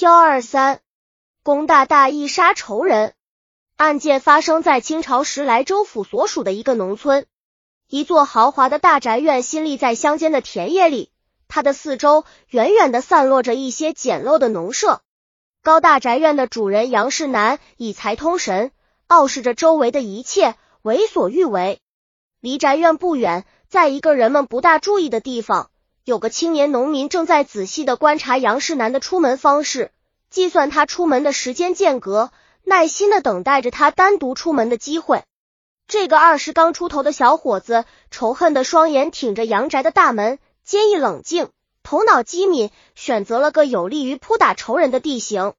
幺二三，龚大大一杀仇人。案件发生在清朝时莱州府所属的一个农村，一座豪华的大宅院新立在乡间的田野里，它的四周远远的散落着一些简陋的农舍。高大宅院的主人杨世南以财通神，傲视着周围的一切，为所欲为。离宅院不远，在一个人们不大注意的地方。有个青年农民正在仔细的观察杨世南的出门方式，计算他出门的时间间隔，耐心的等待着他单独出门的机会。这个二十刚出头的小伙子，仇恨的双眼挺着杨宅的大门，坚毅冷静，头脑机敏，选择了个有利于扑打仇人的地形。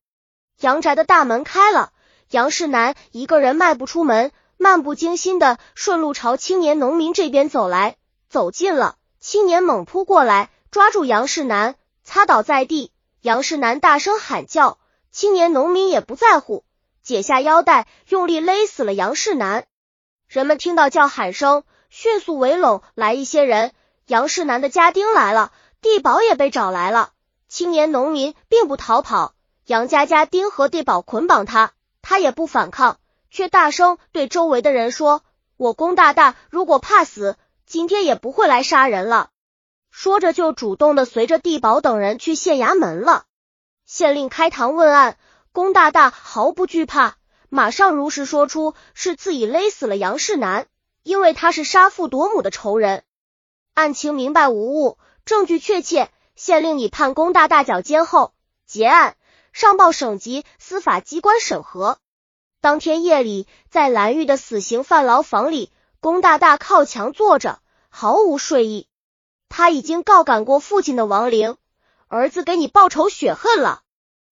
杨宅的大门开了，杨世南一个人迈步出门，漫不经心的顺路朝青年农民这边走来，走近了。青年猛扑过来，抓住杨世南，擦倒在地。杨世南大声喊叫，青年农民也不在乎，解下腰带，用力勒死了杨世南。人们听到叫喊声，迅速围拢来一些人。杨世南的家丁来了，地保也被找来了。青年农民并不逃跑，杨家家丁和地保捆绑他，他也不反抗，却大声对周围的人说：“我龚大大如果怕死。”今天也不会来杀人了。说着，就主动的随着地保等人去县衙门了。县令开堂问案，龚大大毫不惧怕，马上如实说出是自己勒死了杨世南，因为他是杀父夺母的仇人。案情明白无误，证据确切，县令已判龚大大绞监后结案，上报省级司法机关审核。当天夜里，在蓝玉的死刑犯牢房里。龚大大靠墙坐着，毫无睡意。他已经告赶过父亲的亡灵，儿子给你报仇雪恨了，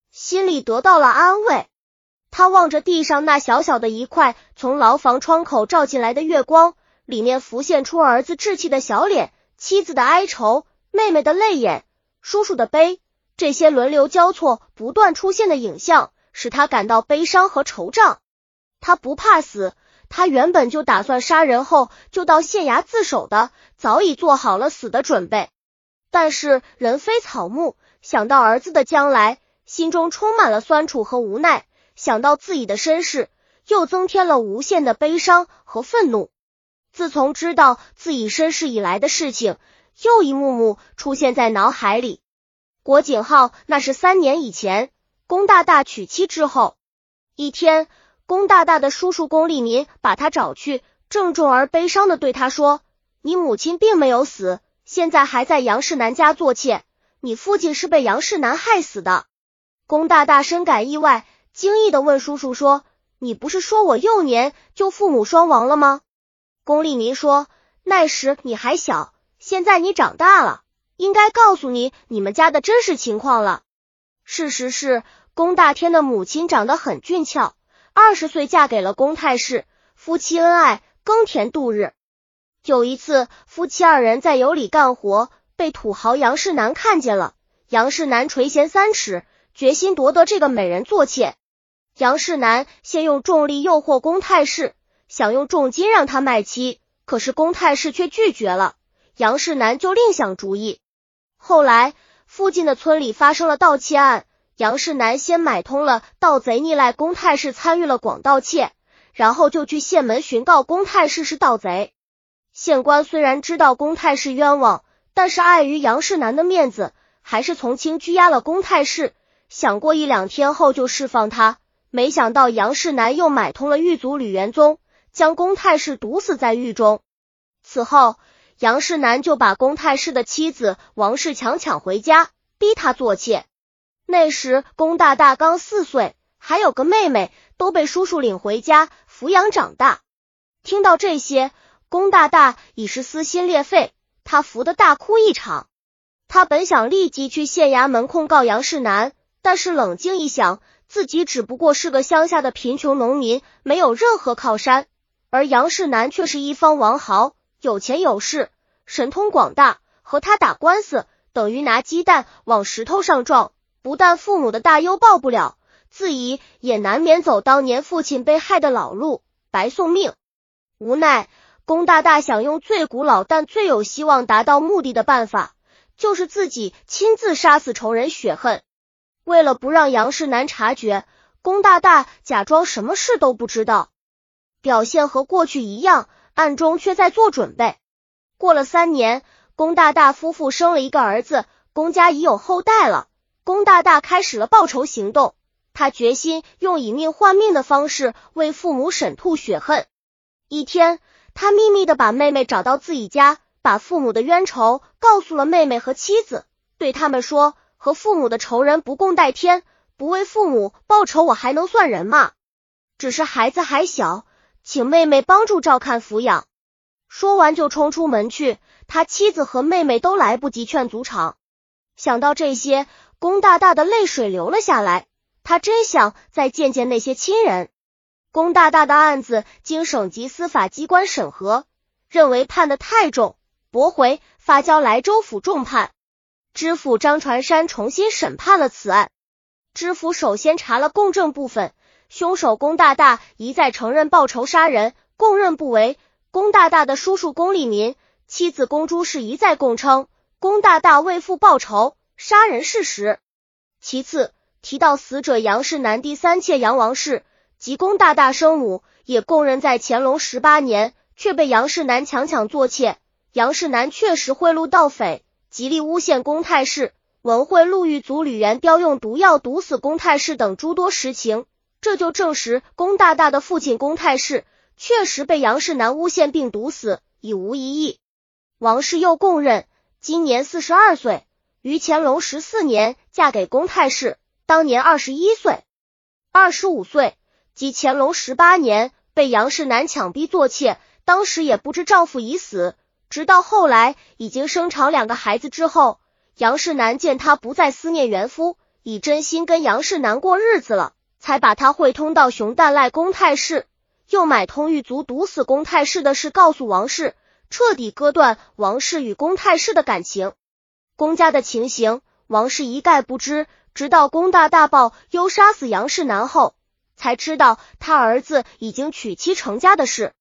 心里得到了安慰。他望着地上那小小的一块从牢房窗口照进来的月光，里面浮现出儿子稚气的小脸、妻子的哀愁、妹妹的泪眼、叔叔的悲，这些轮流交错、不断出现的影像，使他感到悲伤和惆怅。他不怕死。他原本就打算杀人后就到县衙自首的，早已做好了死的准备。但是人非草木，想到儿子的将来，心中充满了酸楚和无奈；想到自己的身世，又增添了无限的悲伤和愤怒。自从知道自己身世以来的事情，又一幕幕出现在脑海里。国景浩，那是三年以前，龚大大娶妻之后，一天。龚大大的叔叔龚立民把他找去，郑重而悲伤的对他说：“你母亲并没有死，现在还在杨世南家做妾。你父亲是被杨世南害死的。”龚大大深感意外，惊异的问叔叔说：“你不是说我幼年就父母双亡了吗？”龚立民说：“那时你还小，现在你长大了，应该告诉你你们家的真实情况了。事实是，龚大天的母亲长得很俊俏。”二十岁嫁给了龚太师，夫妻恩爱，耕田度日。有一次，夫妻二人在油里干活，被土豪杨世南看见了。杨世南垂涎三尺，决心夺得这个美人做妾。杨世南先用重力诱惑龚太氏，想用重金让他卖妻，可是龚太氏却拒绝了。杨世南就另想主意。后来，附近的村里发生了盗窃案。杨世南先买通了盗贼，逆赖龚太师参与了广盗窃，然后就去县门寻告龚太师是盗贼。县官虽然知道龚太师冤枉，但是碍于杨世南的面子，还是从轻拘押了龚太师，想过一两天后就释放他。没想到杨世南又买通了狱卒吕元宗，将龚太师毒死在狱中。此后，杨世南就把龚太师的妻子王世强抢回家，逼他做妾。那时，龚大大刚四岁，还有个妹妹，都被叔叔领回家抚养长大。听到这些，龚大大已是撕心裂肺，他服的大哭一场。他本想立即去县衙门控告杨世南，但是冷静一想，自己只不过是个乡下的贫穷农民，没有任何靠山，而杨世南却是一方王豪，有钱有势，神通广大，和他打官司等于拿鸡蛋往石头上撞。不但父母的大忧报不了，自己也难免走当年父亲被害的老路，白送命。无奈，龚大大想用最古老但最有希望达到目的的办法，就是自己亲自杀死仇人雪恨。为了不让杨世南察觉，龚大大假装什么事都不知道，表现和过去一样，暗中却在做准备。过了三年，龚大大夫妇生了一个儿子，龚家已有后代了。龚大大开始了报仇行动，他决心用以命换命的方式为父母审吐血恨。一天，他秘密的把妹妹找到自己家，把父母的冤仇告诉了妹妹和妻子，对他们说。和父母的仇人不共戴天，不为父母报仇，我还能算人吗？只是孩子还小，请妹妹帮助照看抚养。说完就冲出门去，他妻子和妹妹都来不及劝阻场。想到这些，龚大大的泪水流了下来。他真想再见见那些亲人。龚大大的案子经省级司法机关审核，认为判的太重，驳回，发交莱州府重判。知府张传山重新审判了此案。知府首先查了供证部分，凶手龚大大一再承认报仇杀人，供认不讳。龚大大的叔叔龚立民、妻子龚朱氏一再供称龚大大为父报仇杀人事实。其次提到死者杨氏南第三妾杨王氏及龚大大生母，也供认在乾隆十八年却被杨氏南强抢做妾，杨氏南确实贿赂盗匪。极力诬陷龚太氏，文惠陆狱卒吕元彪用毒药毒死龚太氏等诸多实情，这就证实龚大大的父亲龚太氏确实被杨世南诬陷并毒死，已无疑义。王氏又供认，今年四十二岁，于乾隆十四年嫁给龚太氏，当年二十一岁，二十五岁，即乾隆十八年被杨世南强逼做妾，当时也不知丈夫已死。直到后来已经生长两个孩子之后，杨世南见她不再思念原夫，已真心跟杨世南过日子了，才把她汇通到熊旦赖公太氏，又买通狱卒毒死公太氏的事告诉王氏，彻底割断王氏与公太氏的感情。公家的情形，王氏一概不知，直到公大大报又杀死杨世南后，才知道他儿子已经娶妻成家的事。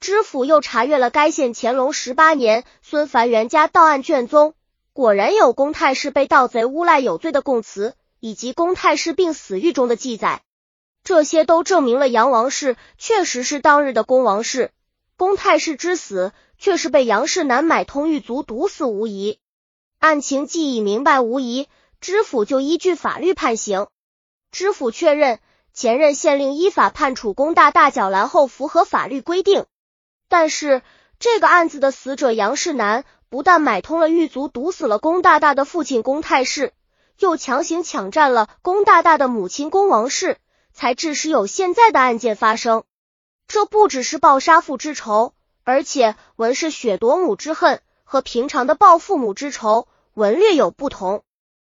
知府又查阅了该县乾隆十八年孙凡元家盗案卷宗，果然有龚太师被盗贼诬赖有罪的供词，以及龚太师病死狱中的记载。这些都证明了杨王氏确实是当日的龚王氏，龚太师之死却是被杨氏南买通狱卒毒死无疑。案情既已明白无疑，知府就依据法律判刑。知府确认前任县令依法判处龚大大脚兰后符合法律规定。但是这个案子的死者杨世南不但买通了狱卒，毒死了龚大大的父亲龚太氏，又强行抢占了龚大大的母亲龚王氏，才致使有现在的案件发生。这不只是报杀父之仇，而且文是血夺母之恨，和平常的报父母之仇文略有不同。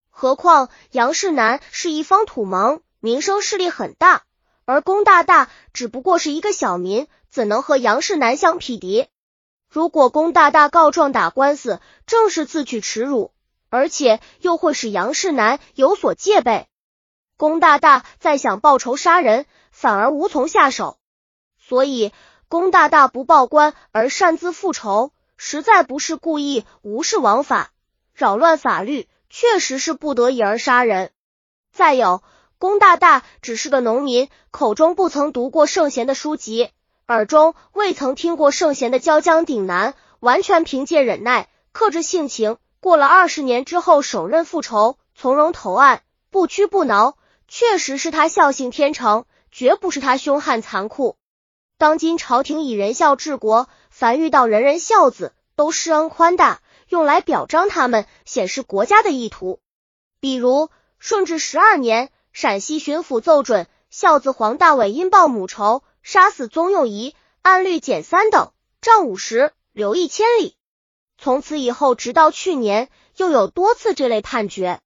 何况杨世南是一方土盟，名声势力很大，而龚大大只不过是一个小民。怎能和杨世南相匹敌？如果龚大大告状打官司，正是自取耻辱，而且又会使杨世南有所戒备。龚大大再想报仇杀人，反而无从下手。所以，龚大大不报官而擅自复仇，实在不是故意无视王法，扰乱法律，确实是不得已而杀人。再有，龚大大只是个农民，口中不曾读过圣贤的书籍。耳中未曾听过圣贤的交江顶南，完全凭借忍耐、克制性情，过了二十年之后，手刃复仇，从容投案，不屈不挠，确实是他孝性天成，绝不是他凶悍残酷。当今朝廷以仁孝治国，凡遇到人人孝子，都施恩宽大，用来表彰他们，显示国家的意图。比如顺治十二年，陕西巡抚奏准，孝子黄大伟因报母仇。杀死宗用仪，按律减三等，杖五十，留一千里。从此以后，直到去年，又有多次这类判决。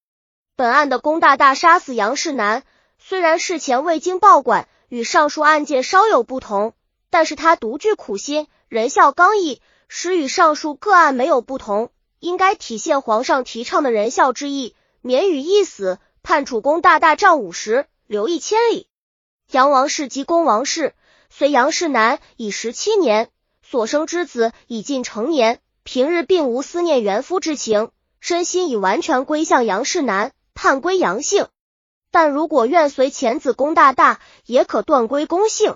本案的龚大大杀死杨世南，虽然事前未经报管，与上述案件稍有不同，但是他独具苦心，仁孝刚毅，实与上述个案没有不同，应该体现皇上提倡的仁孝之意，免予一死，判处龚大大杖五十，留一千里。杨王氏及公王氏。随杨氏南已十七年，所生之子已近成年，平日并无思念原夫之情，身心已完全归向杨氏南，判归杨姓。但如果愿随前子龚大大，也可断归公姓。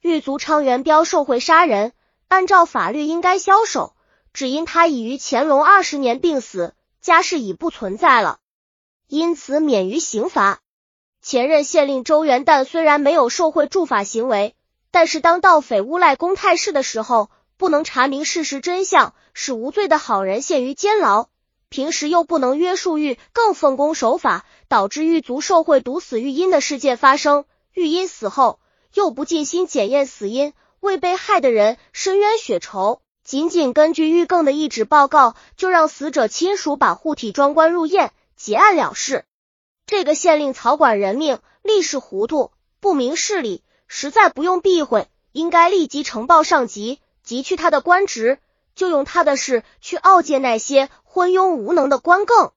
狱卒昌元彪受贿杀人，按照法律应该枭首，只因他已于乾隆二十年病死，家世已不存在了，因此免于刑罚。前任县令周元旦虽然没有受贿助法行为，但是当盗匪诬赖公太氏的时候，不能查明事实真相，使无罪的好人陷于监牢。平时又不能约束狱，更奉公守法，导致狱卒受贿毒死狱因的事件发生。狱因死后又不尽心检验死因，为被害的人伸冤雪仇，仅仅根据玉更的一纸报告，就让死者亲属把护体装棺入殓，结案了事。这个县令草管人命，历事糊涂，不明事理，实在不用避讳，应该立即呈报上级，急去他的官职。就用他的事去傲诫那些昏庸无能的官更。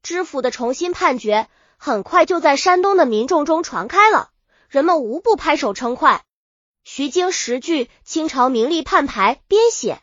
知府的重新判决很快就在山东的民众中传开了，人们无不拍手称快。徐经十句清朝名利判牌编写。